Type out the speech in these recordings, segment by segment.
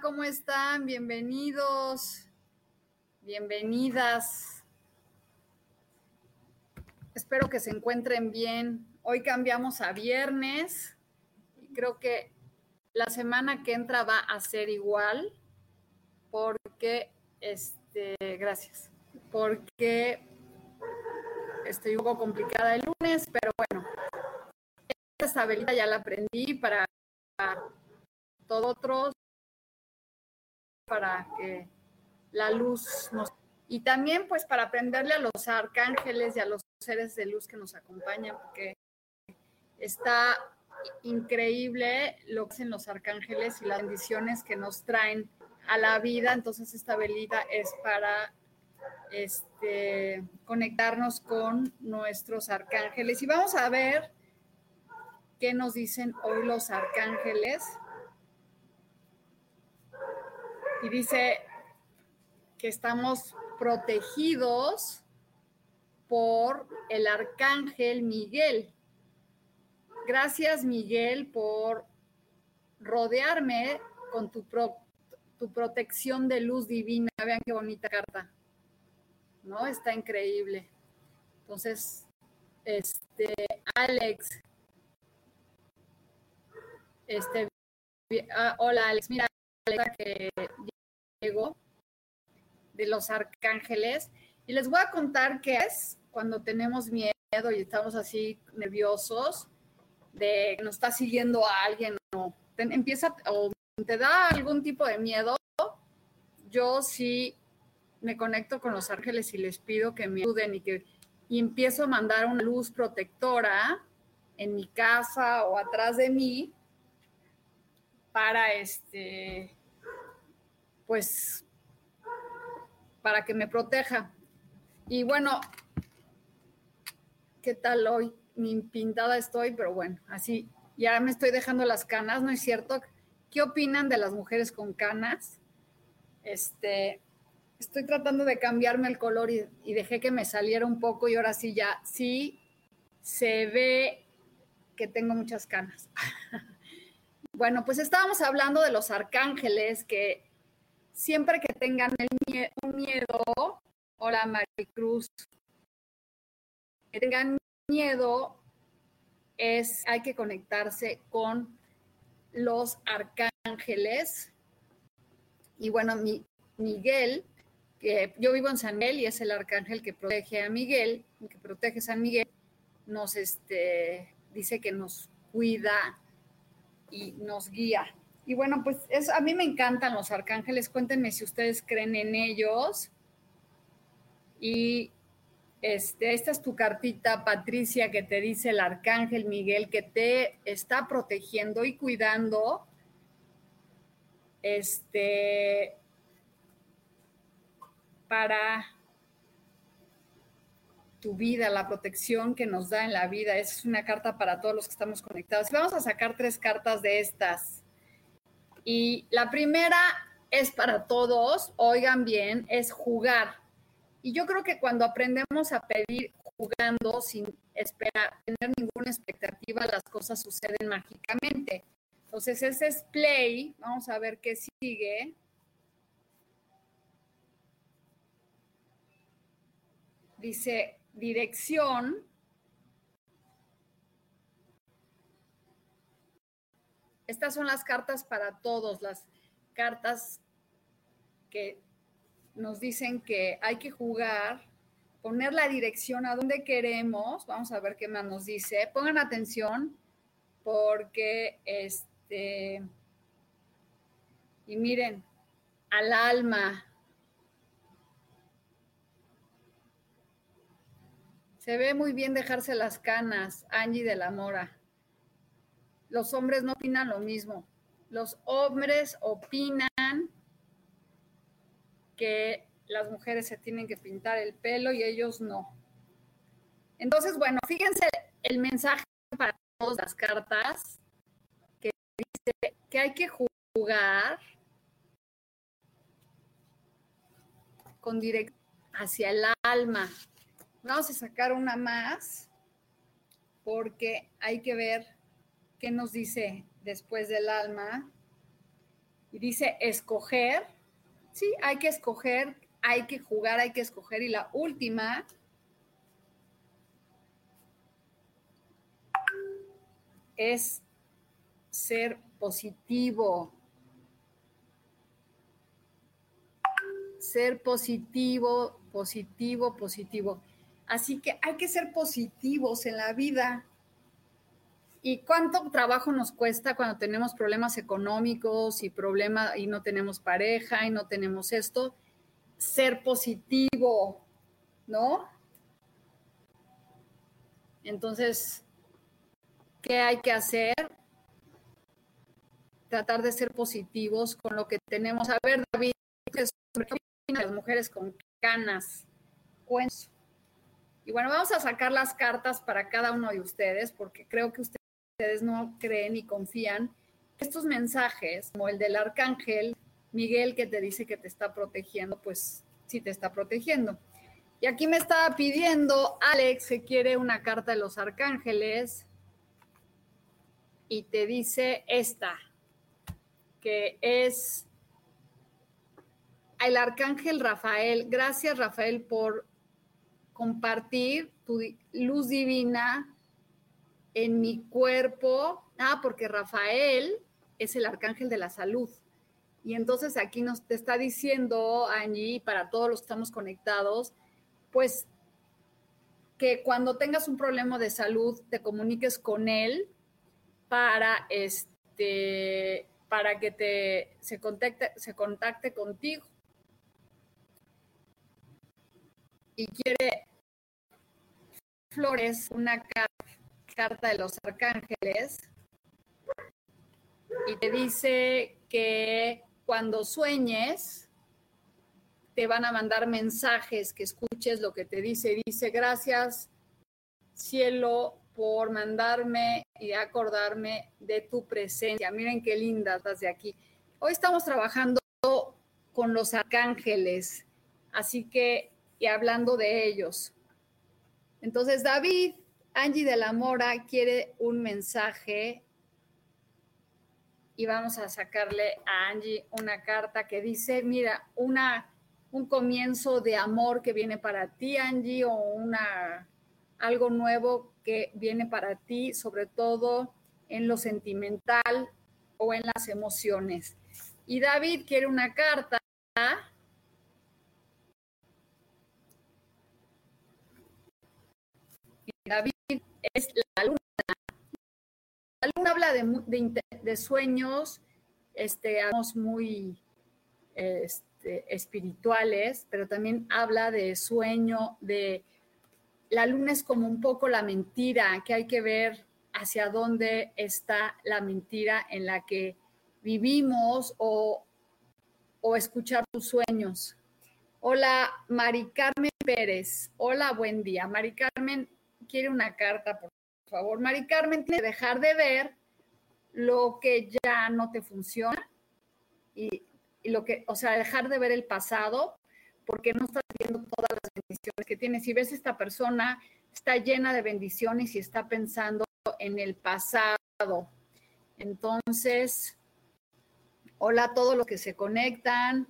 ¿Cómo están? Bienvenidos, bienvenidas. Espero que se encuentren bien. Hoy cambiamos a viernes y creo que la semana que entra va a ser igual porque, este, gracias, porque estoy un poco complicada el lunes, pero bueno, esta velita ya la aprendí para todo otros para que la luz nos... Y también pues para aprenderle a los arcángeles y a los seres de luz que nos acompañan, porque está increíble lo que hacen los arcángeles y las bendiciones que nos traen a la vida. Entonces esta velita es para este, conectarnos con nuestros arcángeles. Y vamos a ver qué nos dicen hoy los arcángeles y dice que estamos protegidos por el arcángel Miguel. Gracias Miguel por rodearme con tu, tu protección de luz divina. Vean qué bonita carta. ¿No? Está increíble. Entonces, este, Alex, este, ah, hola Alex, mira, que de los arcángeles. Y les voy a contar qué es cuando tenemos miedo y estamos así nerviosos de que nos está siguiendo a alguien o te, empieza o te da algún tipo de miedo, yo sí me conecto con los ángeles y les pido que me ayuden y que y empiezo a mandar una luz protectora en mi casa o atrás de mí para este pues para que me proteja. Y bueno, ¿qué tal hoy? Ni pintada estoy, pero bueno, así ya me estoy dejando las canas, ¿no es cierto? ¿Qué opinan de las mujeres con canas? Este, estoy tratando de cambiarme el color y, y, dejé que me saliera un poco y ahora sí ya, sí se ve que tengo muchas canas. bueno, pues estábamos hablando de los arcángeles que siempre que tengan el un miedo, hola Maricruz, que tengan miedo, es, hay que conectarse con los arcángeles. Y bueno, mi, Miguel, que yo vivo en San Miguel y es el arcángel que protege a Miguel, que protege a San Miguel, nos este, dice que nos cuida y nos guía. Y bueno, pues a mí me encantan los arcángeles. Cuéntenme si ustedes creen en ellos. Y este, esta es tu cartita, Patricia, que te dice el arcángel Miguel que te está protegiendo y cuidando. Este, para tu vida, la protección que nos da en la vida. Es una carta para todos los que estamos conectados. vamos a sacar tres cartas de estas. Y la primera es para todos, oigan bien, es jugar. Y yo creo que cuando aprendemos a pedir jugando sin esperar, tener ninguna expectativa, las cosas suceden mágicamente. Entonces, ese es play. Vamos a ver qué sigue. Dice dirección. Estas son las cartas para todos, las cartas que nos dicen que hay que jugar, poner la dirección a donde queremos. Vamos a ver qué más nos dice. Pongan atención porque este, y miren, al alma. Se ve muy bien dejarse las canas, Angie de la Mora. Los hombres no opinan lo mismo. Los hombres opinan que las mujeres se tienen que pintar el pelo y ellos no. Entonces, bueno, fíjense el mensaje para todas las cartas que dice que hay que jugar con dirección hacia el alma. Vamos a sacar una más porque hay que ver qué nos dice después del alma. Y dice escoger. Sí, hay que escoger, hay que jugar, hay que escoger. Y la última es ser positivo. ser positivo, positivo, positivo. Así que hay que ser positivos en la vida. ¿Y cuánto trabajo nos cuesta cuando tenemos problemas económicos y problema y no tenemos pareja y no tenemos esto? Ser positivo, ¿no? Entonces, ¿qué hay que hacer? Tratar de ser positivos con lo que tenemos. A ver, David, las mujeres con canas. Y bueno, vamos a sacar las cartas para cada uno de ustedes, porque creo que ustedes no creen y confían estos mensajes, como el del arcángel Miguel que te dice que te está protegiendo, pues sí te está protegiendo. Y aquí me estaba pidiendo Alex que quiere una carta de los arcángeles y te dice esta, que es el arcángel Rafael. Gracias, Rafael, por compartir tu luz divina en mi cuerpo. Ah, porque Rafael es el arcángel de la salud. Y entonces aquí nos te está diciendo, Angie, para todos los que estamos conectados, pues que cuando tengas un problema de salud te comuniques con él para este para que te se contacte, se contacte contigo y quiere Flores, una carta de los arcángeles, y te dice que cuando sueñes, te van a mandar mensajes, que escuches lo que te dice. Dice, gracias cielo por mandarme y acordarme de tu presencia. Miren qué linda estás de aquí. Hoy estamos trabajando con los arcángeles, así que y hablando de ellos. Entonces, David, Angie de la Mora quiere un mensaje y vamos a sacarle a Angie una carta que dice, mira, una, un comienzo de amor que viene para ti, Angie, o una, algo nuevo que viene para ti, sobre todo en lo sentimental o en las emociones. Y David quiere una carta David es la luna. La luna habla de, sueños, este, muy este, espirituales, pero también habla de sueño, de la luna es como un poco la mentira, que hay que ver hacia dónde está la mentira en la que vivimos o, o escuchar tus sueños. Hola, Mari Carmen Pérez. Hola, buen día. Mari Carmen, quiere una carta, por favor. Mari Carmen, tiene que dejar de ver lo que ya no te funciona y, lo que, o sea, dejar de ver el pasado porque no estás viendo todas las bendiciones que tienes. Si ves esta persona está llena de bendiciones y está pensando en el pasado. Entonces, hola a todos los que se conectan.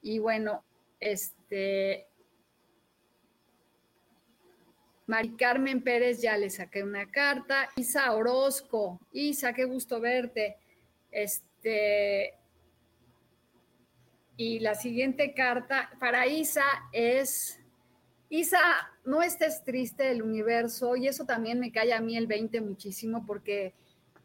Y bueno, este, Mari Carmen Pérez, ya le saqué una carta. Isa Orozco, Isa, qué gusto verte. Este, y la siguiente carta para Isa es, Isa, no estés triste del universo y eso también me cae a mí el 20 muchísimo porque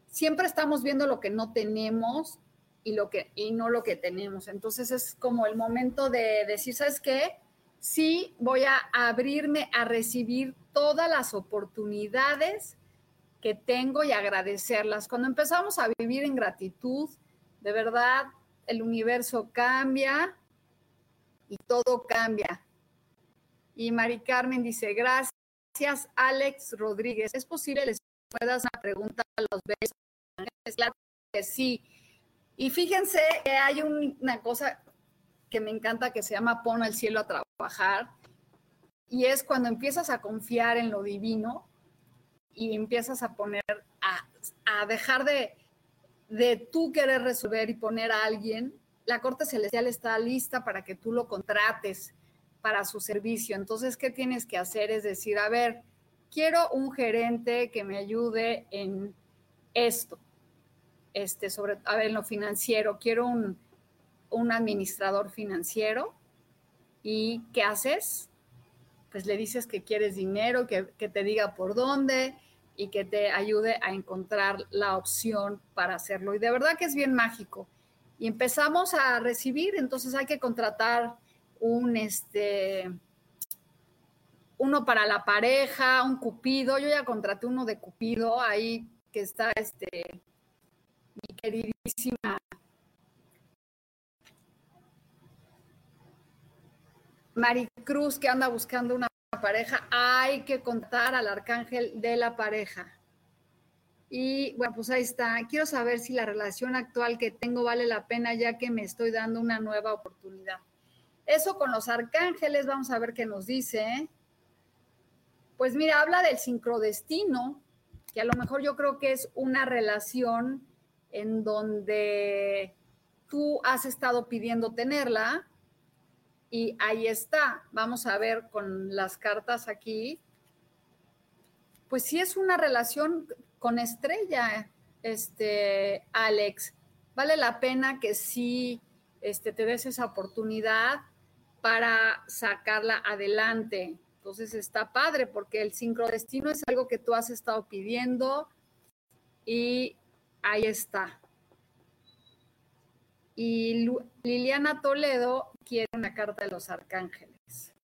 siempre estamos viendo lo que no tenemos y, lo que, y no lo que tenemos. Entonces es como el momento de decir, ¿sabes qué? Sí, voy a abrirme a recibir todas las oportunidades que tengo y agradecerlas. Cuando empezamos a vivir en gratitud, de verdad, el universo cambia y todo cambia. Y Mari Carmen dice, gracias, Alex Rodríguez. ¿Es posible les puedas una pregunta a los besos? Claro que sí. Y fíjense que hay una cosa que me encanta que se llama pon el cielo a trabajar. Y es cuando empiezas a confiar en lo divino y empiezas a poner, a, dejar de, de tú querer resolver y poner a alguien, la Corte Celestial está lista para que tú lo contrates para su servicio. Entonces, ¿qué tienes que hacer? Es decir, a ver, quiero un gerente que me ayude en esto, este, sobre, a ver, en lo financiero, quiero un, un administrador financiero. ¿Y qué haces? Pues le dices que quieres dinero, que, que te diga por dónde, y que te ayude a encontrar la opción para hacerlo. Y de verdad que es bien mágico. Y empezamos a recibir, entonces hay que contratar un, este, uno para la pareja, un cupido. Yo ya contraté uno de cupido ahí que está, este, mi queridísima Maricruz que anda buscando una pareja, hay que contar al arcángel de la pareja. Y bueno, pues ahí está. Quiero saber si la relación actual que tengo vale la pena ya que me estoy dando una nueva oportunidad. Eso con los arcángeles, vamos a ver qué nos dice. Pues mira, habla del sincrodestino, que a lo mejor yo creo que es una relación en donde tú has estado pidiendo tenerla, y ahí está. Vamos a ver con las cartas aquí. Pues sí es una relación con estrella, este, Alex. Vale la pena que sí este, te des esa oportunidad para sacarla adelante. Entonces está padre porque el sincrodestino es algo que tú has estado pidiendo y ahí está. Y Liliana Toledo quiere una carta de los arcángeles.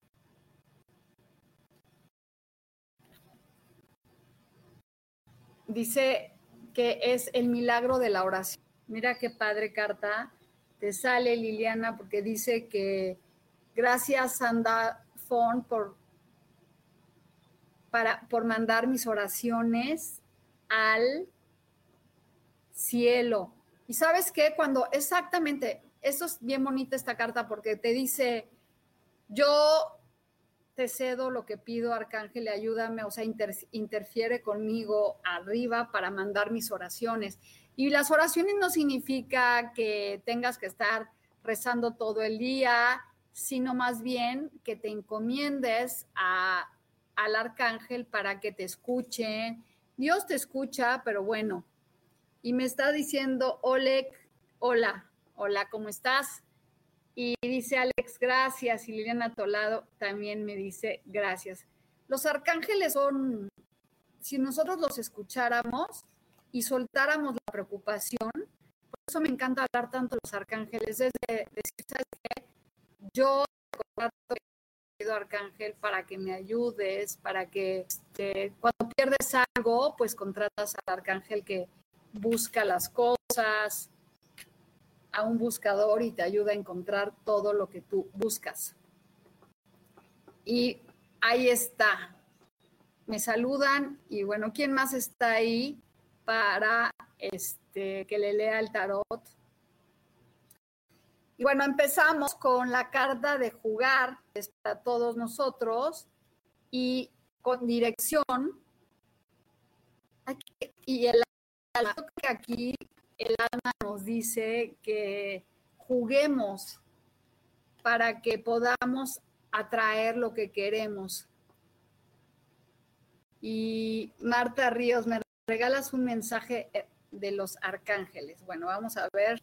Dice que es el milagro de la oración. Mira qué padre carta te sale, Liliana, porque dice que gracias, Sanda Fon, por, para, por mandar mis oraciones al cielo. Y sabes qué, cuando exactamente eso es bien bonita esta carta porque te dice, yo te cedo lo que pido, Arcángel, ayúdame, o sea, interfiere conmigo arriba para mandar mis oraciones. Y las oraciones no significa que tengas que estar rezando todo el día, sino más bien que te encomiendes al arcángel para que te escuche. Dios te escucha, pero bueno. Y me está diciendo, Oleg, hola, hola, ¿cómo estás? Y dice Alex, gracias. Y Liliana Tolado también me dice, gracias. Los arcángeles son, si nosotros los escucháramos y soltáramos la preocupación, por eso me encanta hablar tanto de los arcángeles, es de decir, ¿sabes qué? Yo contrato arcángel para que me ayudes, para que este, cuando pierdes algo, pues contratas al arcángel que busca las cosas, a un buscador y te ayuda a encontrar todo lo que tú buscas. Y ahí está. Me saludan y bueno, ¿quién más está ahí para este, que le lea el tarot? Y bueno, empezamos con la carta de jugar, es para todos nosotros, y con dirección. y el que aquí el alma nos dice que juguemos para que podamos atraer lo que queremos. Y Marta Ríos, me regalas un mensaje de los arcángeles. Bueno, vamos a ver.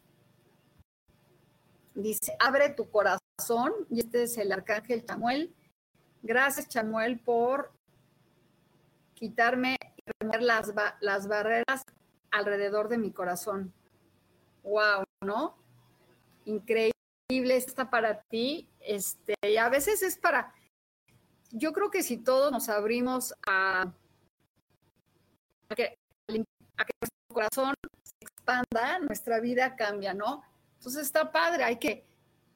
Dice, abre tu corazón. Y este es el arcángel Chamuel. Gracias, Chamuel, por quitarme y remover las, las barreras alrededor de mi corazón. Wow, ¿no? Increíble está para ti. Este, y a veces es para. Yo creo que si todos nos abrimos a, que, a nuestro corazón se expanda, nuestra vida cambia, ¿no? Entonces está padre, hay que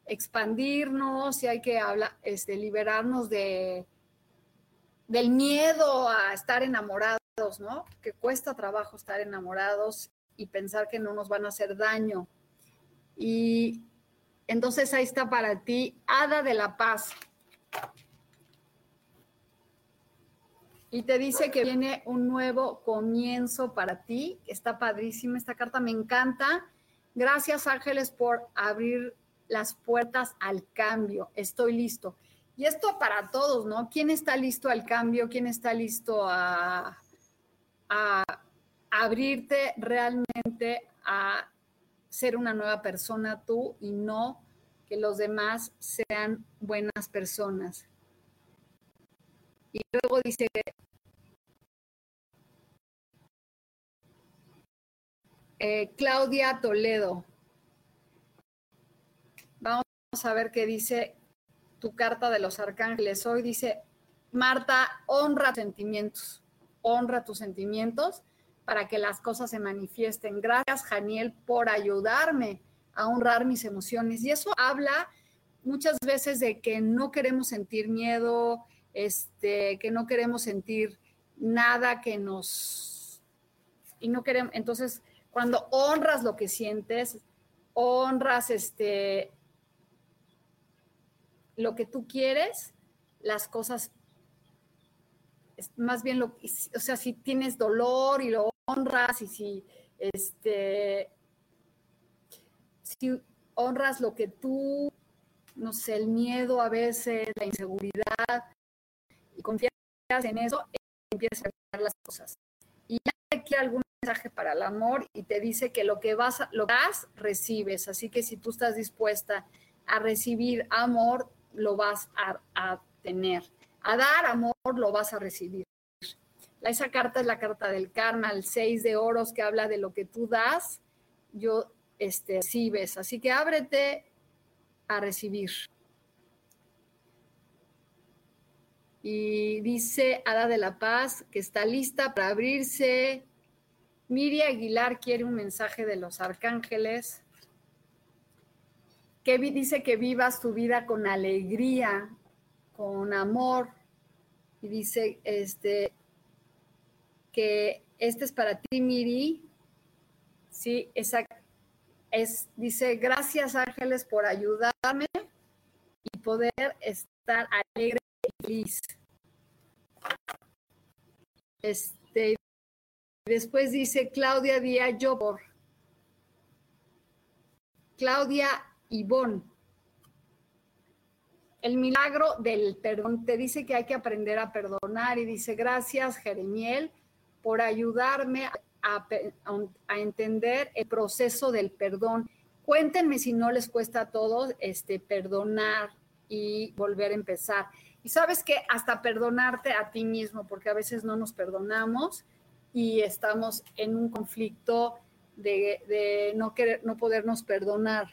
expandirnos y hay que hablar, este, liberarnos de, del miedo a estar enamorados, ¿no? Que cuesta trabajo estar enamorados y pensar que no nos van a hacer daño. Y entonces ahí está para ti, Hada de la Paz. Y te dice que viene un nuevo comienzo para ti. Está padrísima esta carta, me encanta. Gracias Ángeles por abrir las puertas al cambio. Estoy listo. Y esto para todos, ¿no? ¿Quién está listo al cambio? ¿Quién está listo a, abrirte realmente a ser una nueva persona tú y no que los demás sean buenas personas? Y luego dice, eh, Claudia Toledo, vamos a ver qué dice tu carta de los arcángeles hoy. Dice, Marta, honra sentimientos, honra tus sentimientos para que las cosas se manifiesten. Gracias, Janiel, por ayudarme a honrar mis emociones. Y eso habla muchas veces de que no queremos sentir miedo, este, que no queremos sentir nada que nos... Y no queremos, entonces, cuando honras lo que sientes, honras este, lo que tú quieres, las cosas, más bien lo, o sea, si tienes dolor y lo honras y si, este, si honras lo que tú, no sé, el miedo a veces, la inseguridad, y confías en eso, empiezas a ver las cosas. Y aquí algún mensaje para el amor y te dice que lo que vas, lo das, recibes. Así que si tú estás dispuesta a recibir amor, lo vas a, tener. A dar amor lo vas a recibir. Esa carta es la carta del karma, el seis de oros que habla de lo que tú das, yo este, recibes. Así que ábrete a recibir. Y dice Ada de la Paz que está lista para abrirse. Miri Aguilar quiere un mensaje de los arcángeles que dice que vivas tu vida con alegría, con amor, y dice este, que este es para ti, Miri. Sí, esa, es, dice, gracias ángeles por ayudarme y poder estar alegre y feliz. Este, después dice Claudia Díaz por Claudia Ivonne. El milagro del perdón te dice que hay que aprender a perdonar y dice, gracias Jeremiel por ayudarme a, entender el proceso del perdón. Cuéntenme si no les cuesta a todos este, perdonar y volver a empezar. Y sabes que hasta perdonarte a ti mismo, porque a veces no nos perdonamos y estamos en un conflicto de, de no, querer, no podernos perdonar.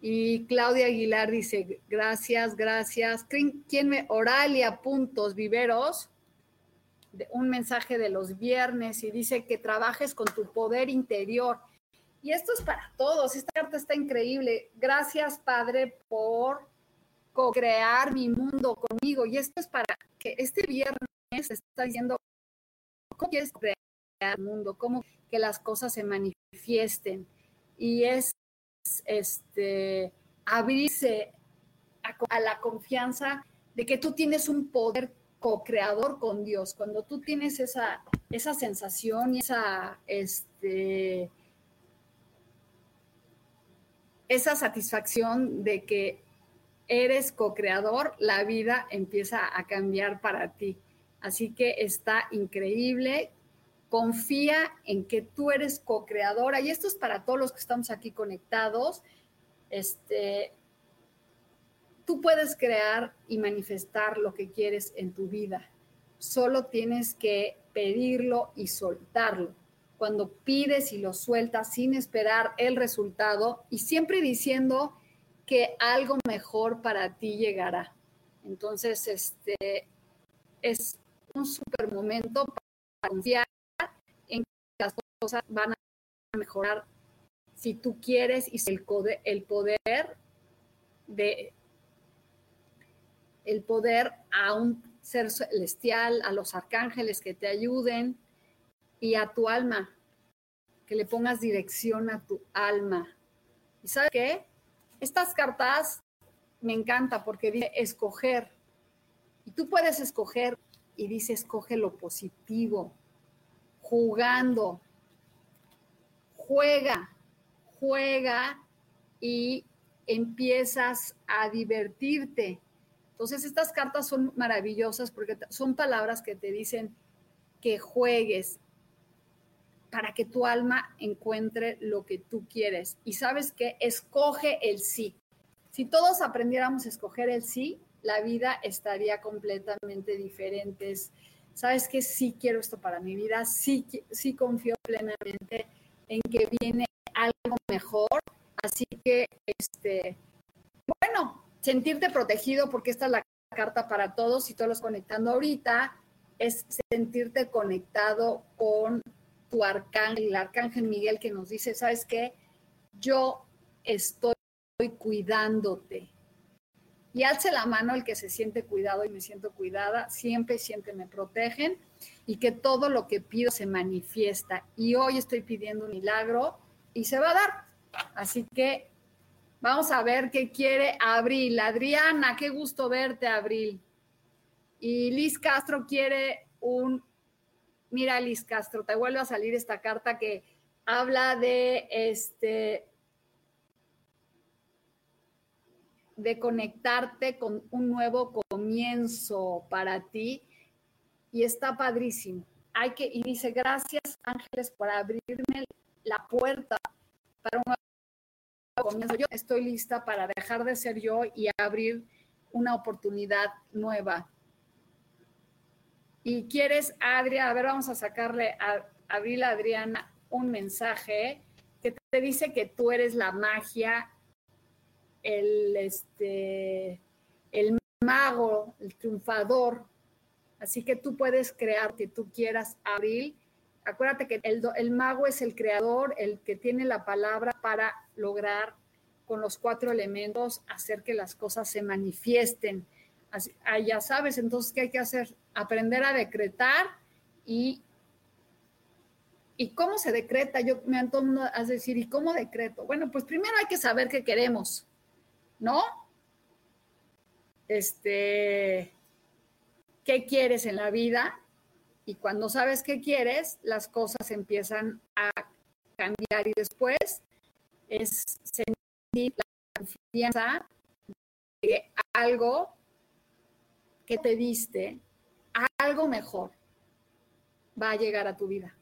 Y Claudia Aguilar dice, gracias, gracias. ¿Quién me? Oralia Puntos Viveros, un mensaje de los viernes y dice que trabajes con tu poder interior. Y esto es para todos, esta carta está increíble. Gracias, Padre, por co-crear mi mundo conmigo. Y esto es para que este viernes está diciendo, ¿cómo crear el mundo? ¿Cómo que las cosas se manifiesten? Y es este, abrirse a, la confianza de que tú tienes un poder co-creador con Dios. Cuando tú tienes esa, esa sensación y esa, este, esa satisfacción de que eres co-creador, la vida empieza a cambiar para ti. Así que está increíble. Confía en que tú eres co-creadora y esto es para todos los que estamos aquí conectados. Este, tú puedes crear y manifestar lo que quieres en tu vida. Solo tienes que pedirlo y soltarlo. Cuando pides y lo sueltas sin esperar el resultado y siempre diciendo que algo mejor para ti llegará. Entonces, este es un super momento para confiar en que las cosas van a mejorar si tú quieres y el poder, el poder de el poder a un ser celestial, a los arcángeles que te ayuden y a tu alma, que le pongas dirección a tu alma. ¿Y sabes qué? Estas cartas me encanta porque dice escoger. Y tú puedes escoger y dice escoge lo positivo, jugando, juega, juega y empiezas a divertirte. Entonces estas cartas son maravillosas porque son palabras que te dicen que juegues para que tu alma encuentre lo que tú quieres. Y sabes que escoge el sí. Si todos aprendiéramos a escoger el sí, la vida estaría completamente diferente. Sabes que sí quiero esto para mi vida, sí, sí confío plenamente en que viene algo mejor. Así que, este, bueno, sentirte protegido, porque esta es la carta para todos y todos los conectando ahorita, es sentirte conectado con tu arcángel, el arcángel Miguel que nos dice, ¿sabes qué? Yo estoy cuidándote. Y alce la mano el que se siente cuidado y me siento cuidada, siempre, siempre me protegen y que todo lo que pido se manifiesta. Y hoy estoy pidiendo un milagro y se va a dar. Así que vamos a ver qué quiere Abril. Adriana, qué gusto verte, Abril. Y Liz Castro quiere un mira, Liz Castro, te vuelve a salir esta carta que habla de este de conectarte con un nuevo comienzo para ti y está padrísimo. Hay que y dice, "Gracias, ángeles por abrirme la puerta para un nuevo comienzo. Yo estoy lista para dejar de ser yo y abrir una oportunidad nueva." y quieres, Adriana, a ver, vamos a sacarle a Abril Adriana un mensaje que te dice que tú eres la magia, el, este, el mago, el triunfador. Así que tú puedes crear que tú quieras, Abril. Acuérdate que el, el mago es el creador, el que tiene la palabra para lograr con los cuatro elementos hacer que las cosas se manifiesten. Así, ah, ya sabes, entonces, ¿qué hay que hacer? aprender a decretar y, y cómo se decreta. Yo me antojo a decir, ¿y cómo decreto? Bueno, pues primero hay que saber qué queremos, ¿no? Este, ¿qué quieres en la vida? Y cuando sabes qué quieres, las cosas empiezan a cambiar y después es sentir la confianza de algo que te diste algo mejor va a llegar a tu vida.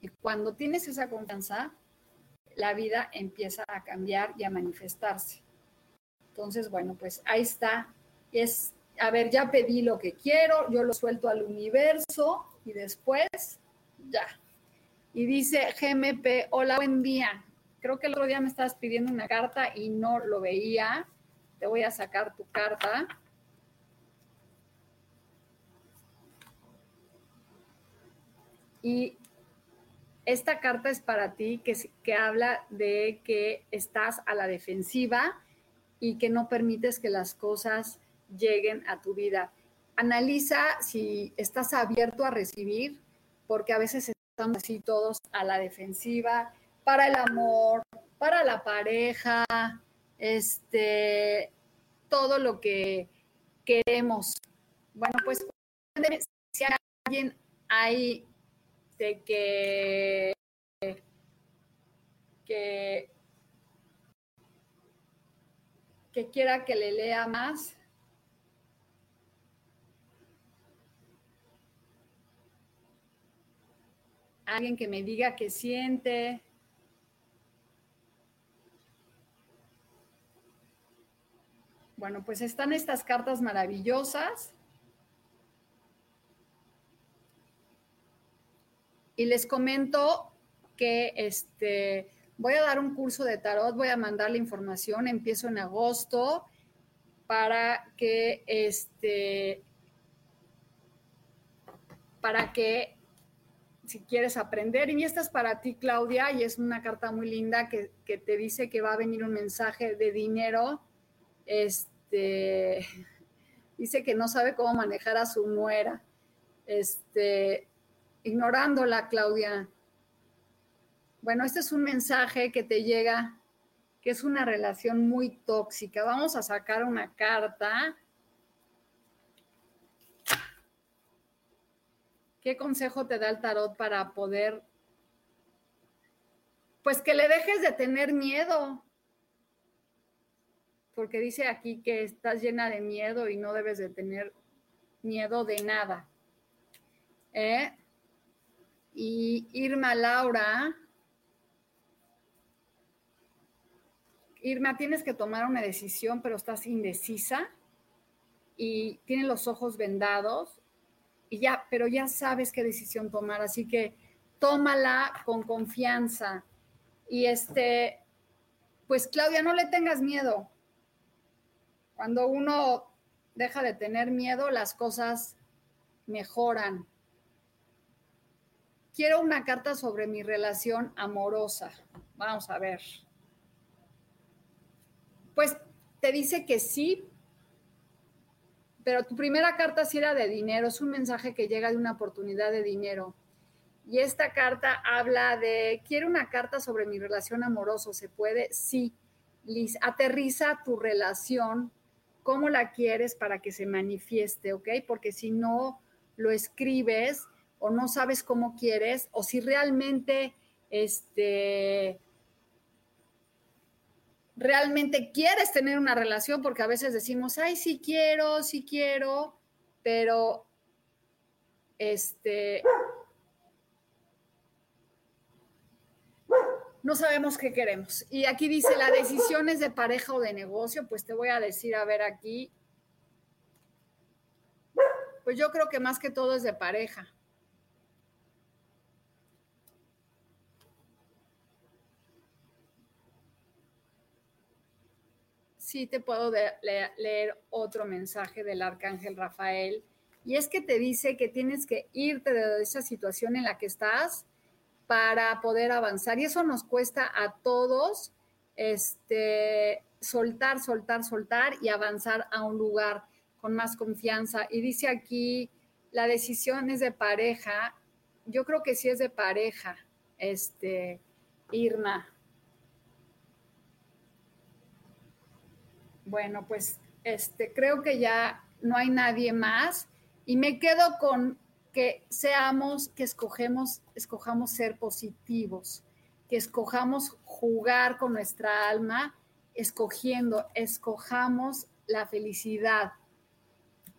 Y cuando tienes esa confianza, la vida empieza a cambiar y a manifestarse. Entonces, bueno, pues ahí está. Es, a ver, ya pedí lo que quiero, yo lo suelto al universo y después, ya. Y dice GMP, hola, buen día. Creo que el otro día me estabas pidiendo una carta y no lo veía. Te voy a sacar tu carta. Y esta carta es para ti, que, que habla de que estás a la defensiva y que no permites que las cosas lleguen a tu vida. Analiza si estás abierto a recibir, porque a veces estamos así todos a la defensiva para el amor, para la pareja, este, todo lo que queremos. Bueno, pues si alguien hay que, que, que quiera que le lea más. alguien que me diga qué siente. Bueno, pues están estas cartas maravillosas. Y les comento que este, voy a dar un curso de tarot, voy a mandar la información, empiezo en agosto para que este para que si quieres aprender, y esta es para ti, Claudia, y es una carta muy linda que, que te dice que va a venir un mensaje de dinero este, dice que no sabe cómo manejar a su nuera, este, ignorándola, Claudia. Bueno, este es un mensaje que te llega, que es una relación muy tóxica. Vamos a sacar una carta. ¿Qué consejo te da el tarot para poder, pues que le dejes de tener miedo? porque dice aquí que estás llena de miedo y no debes de tener miedo de nada. ¿Eh? Y Irma Laura, Irma, tienes que tomar una decisión, pero estás indecisa y tienes los ojos vendados y ya, pero ya sabes qué decisión tomar, así que tómala con confianza. Y este, pues Claudia, no le tengas miedo. Cuando uno deja de tener miedo, las cosas mejoran. Quiero una carta sobre mi relación amorosa. Vamos a ver. Pues te dice que sí, pero tu primera carta sí era de dinero, es un mensaje que llega de una oportunidad de dinero. Y esta carta habla de, quiero una carta sobre mi relación amorosa, ¿se puede? Sí. Liz, aterriza tu relación cómo la quieres para que se manifieste, ¿ok? Porque si no lo escribes o no sabes cómo quieres, o si realmente, este, realmente quieres tener una relación, porque a veces decimos, ay, sí quiero, sí quiero, pero, este, no sabemos qué queremos. Y aquí dice, la decisión es de pareja o de negocio, pues te voy a decir, a ver aquí, pues yo creo que más que todo es de pareja. Sí te puedo leer otro mensaje del arcángel Rafael, y es que te dice que tienes que irte de esa situación en la que estás para poder avanzar. Y eso nos cuesta a todos este, soltar, soltar, soltar y avanzar a un lugar con más confianza. Y dice aquí, la decisión es de pareja. Yo creo que sí es de pareja, este, Irna. Bueno, pues este, creo que ya no hay nadie más y me quedo con que seamos, que escogemos, escojamos ser positivos, que escojamos jugar con nuestra alma, escogiendo, escojamos la felicidad.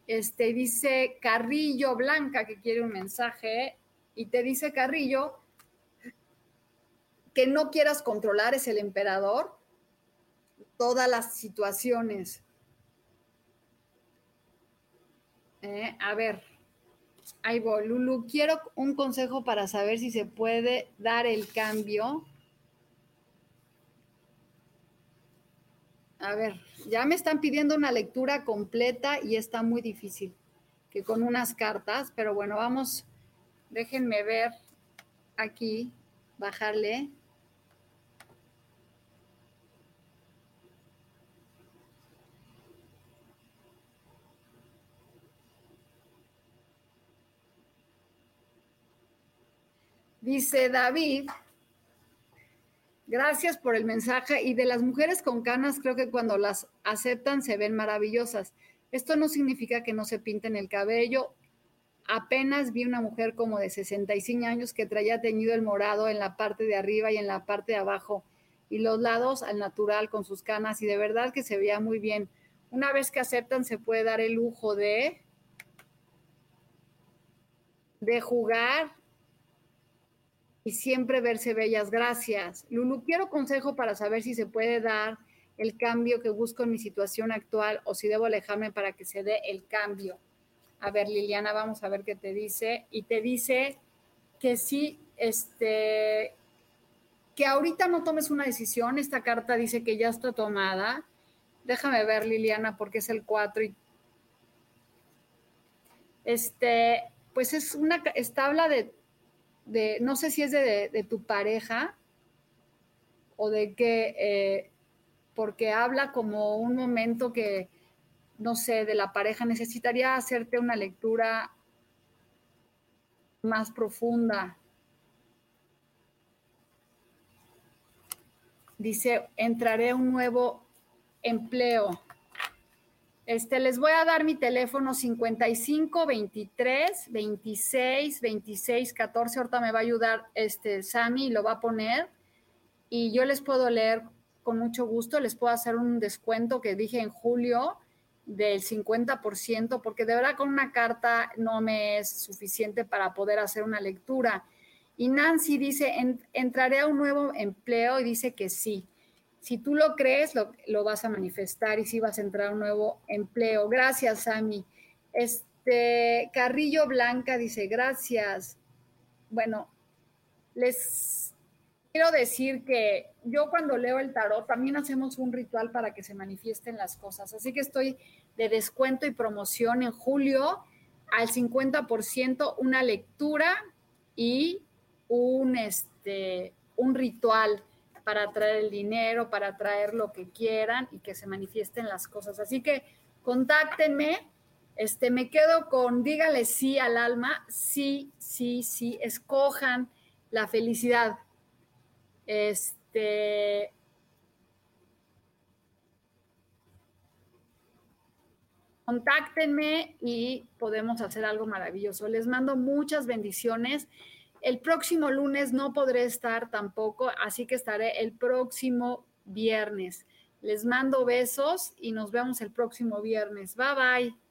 Este dice Carrillo Blanca que quiere un mensaje y te dice Carrillo que no quieras controlar es el emperador todas las situaciones. Eh, a ver, Ahí voy, Lulu. Quiero un consejo para saber si se puede dar el cambio. A ver, ya me están pidiendo una lectura completa y está muy difícil que con unas cartas, pero bueno, vamos, déjenme ver aquí, bajarle. Dice David, gracias por el mensaje y de las mujeres con canas creo que cuando las aceptan se ven maravillosas. Esto no significa que no se pinten el cabello. Apenas vi una mujer como de 65 años que traía teñido el morado en la parte de arriba y en la parte de abajo y los lados al natural con sus canas y de verdad que se veía muy bien. Una vez que aceptan se puede dar el lujo de de jugar y siempre verse bellas. Gracias. Lulu, quiero consejo para saber si se puede dar el cambio que busco en mi situación actual o si debo alejarme para que se dé el cambio. A ver, Liliana, vamos a ver qué te dice. Y te dice que sí, este, que ahorita no tomes una decisión. Esta carta dice que ya está tomada. Déjame ver, Liliana, porque es el 4 y este, pues es una, esta de de, no sé si es de, tu pareja o de que, eh, porque habla como un momento que, no sé, de la pareja, necesitaría hacerte una lectura más profunda. Dice, entraré a un nuevo empleo. Este, les voy a dar mi teléfono 55 23 26 26 14. Ahorita me va a ayudar este Sammy y lo va a poner. Y yo les puedo leer con mucho gusto. Les puedo hacer un descuento que dije en julio del 50%, porque de verdad con una carta no me es suficiente para poder hacer una lectura. Y Nancy dice, entraré a un nuevo empleo y dice que sí. Si tú lo crees, lo, vas a manifestar y si vas a entrar a un nuevo empleo. Gracias, Sami. Este, Carrillo Blanca dice, gracias. Bueno, les quiero decir que yo cuando leo el tarot también hacemos un ritual para que se manifiesten las cosas. Así que estoy de descuento y promoción en julio al 50% una lectura y un, este, un ritual para traer el dinero, para traer lo que quieran y que se manifiesten las cosas. Así que contáctenme, este, me quedo con dígale sí al alma, sí, sí, sí, escojan la felicidad. Este, contáctenme y podemos hacer algo maravilloso. Les mando muchas bendiciones. El próximo lunes no podré estar tampoco, así que estaré el próximo viernes. Les mando besos y nos vemos el próximo viernes. Bye bye.